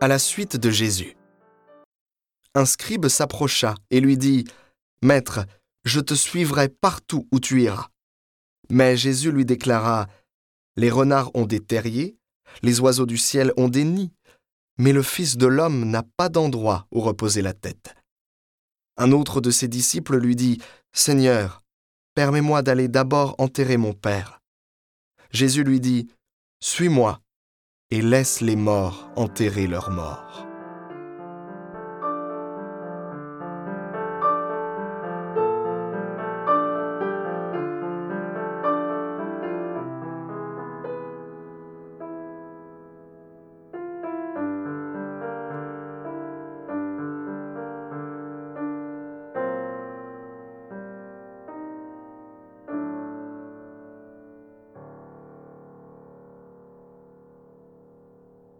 à la suite de Jésus. Un scribe s'approcha et lui dit, Maître, je te suivrai partout où tu iras. Mais Jésus lui déclara, Les renards ont des terriers, les oiseaux du ciel ont des nids, mais le Fils de l'homme n'a pas d'endroit où reposer la tête. Un autre de ses disciples lui dit, Seigneur, permets-moi d'aller d'abord enterrer mon Père. Jésus lui dit, Suis-moi et laisse les morts enterrer leurs morts.